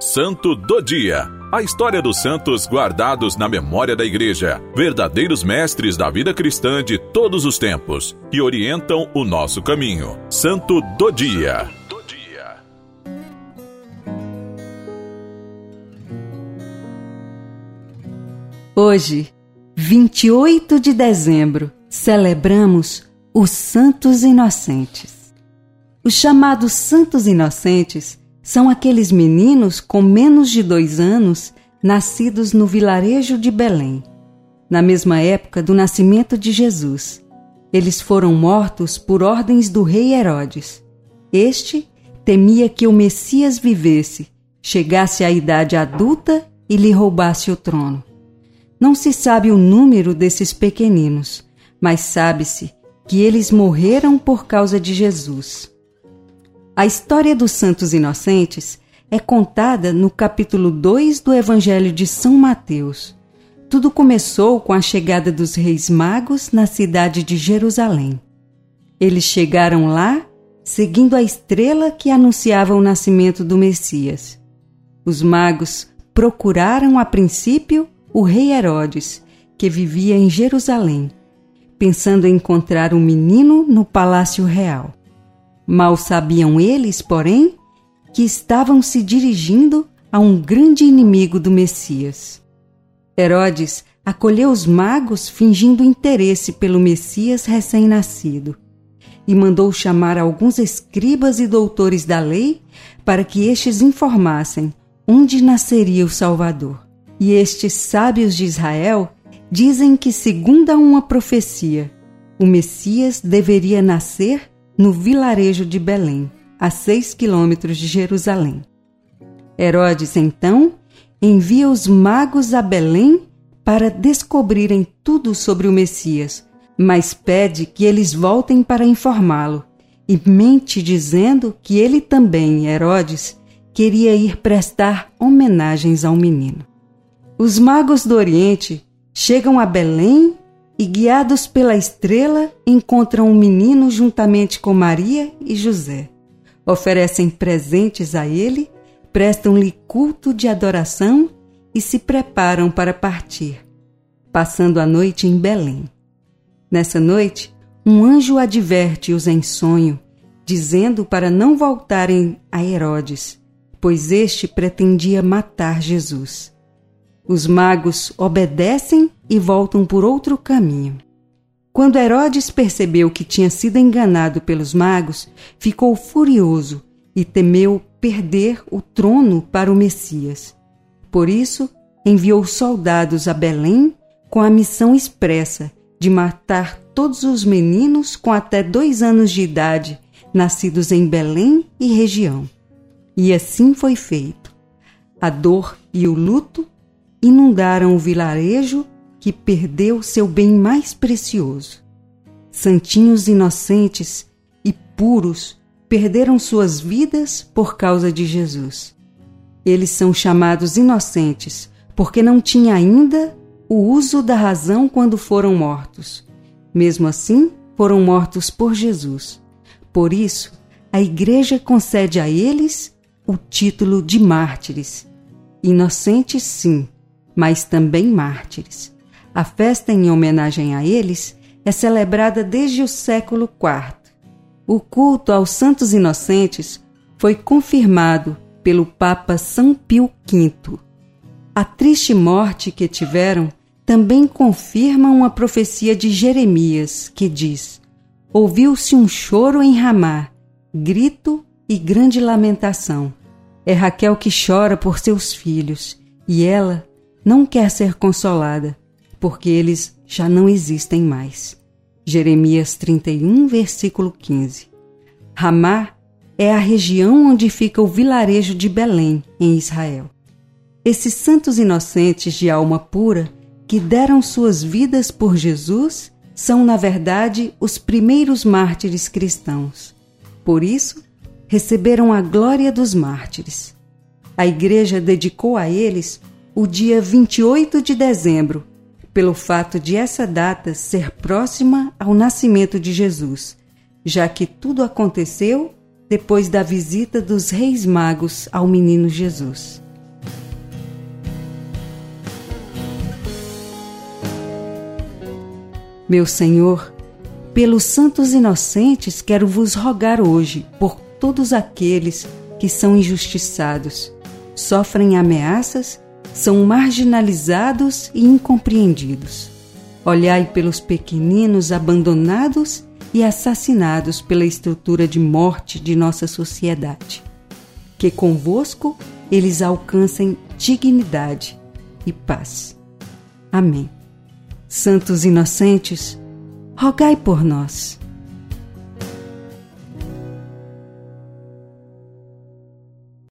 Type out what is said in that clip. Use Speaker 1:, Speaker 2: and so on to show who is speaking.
Speaker 1: Santo do Dia. A história dos santos guardados na memória da Igreja, verdadeiros mestres da vida cristã de todos os tempos, que orientam o nosso caminho. Santo do Dia.
Speaker 2: Hoje, 28 de dezembro, celebramos os Santos Inocentes. Os chamados Santos Inocentes são aqueles meninos com menos de dois anos nascidos no vilarejo de Belém, na mesma época do nascimento de Jesus. Eles foram mortos por ordens do rei Herodes. Este temia que o Messias vivesse, chegasse à idade adulta e lhe roubasse o trono. Não se sabe o número desses pequeninos, mas sabe-se que eles morreram por causa de Jesus. A história dos santos inocentes é contada no capítulo 2 do Evangelho de São Mateus. Tudo começou com a chegada dos reis magos na cidade de Jerusalém. Eles chegaram lá seguindo a estrela que anunciava o nascimento do Messias. Os magos procuraram a princípio o rei Herodes, que vivia em Jerusalém, pensando em encontrar o um menino no palácio real. Mal sabiam eles, porém, que estavam se dirigindo a um grande inimigo do Messias. Herodes acolheu os magos fingindo interesse pelo Messias recém-nascido e mandou chamar alguns escribas e doutores da lei para que estes informassem onde nasceria o Salvador. E estes sábios de Israel dizem que, segundo uma profecia, o Messias deveria nascer no vilarejo de Belém, a seis quilômetros de Jerusalém. Herodes, então, envia os magos a Belém para descobrirem tudo sobre o Messias, mas pede que eles voltem para informá-lo e mente dizendo que ele também, Herodes, queria ir prestar homenagens ao menino. Os magos do Oriente chegam a Belém e, guiados pela estrela, encontram um menino juntamente com Maria e José. Oferecem presentes a ele, prestam-lhe culto de adoração e se preparam para partir, passando a noite em Belém. Nessa noite, um anjo adverte-os em sonho, dizendo para não voltarem a Herodes, pois este pretendia matar Jesus. Os magos obedecem e voltam por outro caminho. Quando Herodes percebeu que tinha sido enganado pelos magos, ficou furioso e temeu perder o trono para o Messias. Por isso, enviou soldados a Belém com a missão expressa de matar todos os meninos com até dois anos de idade nascidos em Belém e região. E assim foi feito. A dor e o luto inundaram o vilarejo que perdeu seu bem mais precioso. Santinhos inocentes e puros perderam suas vidas por causa de Jesus. Eles são chamados inocentes porque não tinham ainda o uso da razão quando foram mortos. Mesmo assim, foram mortos por Jesus. Por isso, a Igreja concede a eles o título de mártires. Inocentes, sim, mas também mártires. A festa em homenagem a eles é celebrada desde o século IV. O culto aos santos inocentes foi confirmado pelo Papa São Pio V. A triste morte que tiveram também confirma uma profecia de Jeremias, que diz: Ouviu-se um choro em Ramá, grito e grande lamentação. É Raquel que chora por seus filhos, e ela não quer ser consolada, porque eles já não existem mais. Jeremias 31, versículo 15. Ramá é a região onde fica o vilarejo de Belém, em Israel. Esses santos inocentes de alma pura que deram suas vidas por Jesus são, na verdade, os primeiros mártires cristãos. Por isso, receberam a glória dos mártires. A Igreja dedicou a eles o dia 28 de dezembro, pelo fato de essa data ser próxima ao nascimento de Jesus, já que tudo aconteceu depois da visita dos Reis Magos ao menino Jesus. Meu Senhor, pelos santos inocentes quero vos rogar hoje por todos aqueles que são injustiçados, sofrem ameaças são marginalizados e incompreendidos. Olhai pelos pequeninos abandonados e assassinados pela estrutura de morte de nossa sociedade. Que convosco eles alcancem dignidade e paz. Amém. Santos inocentes, rogai por nós.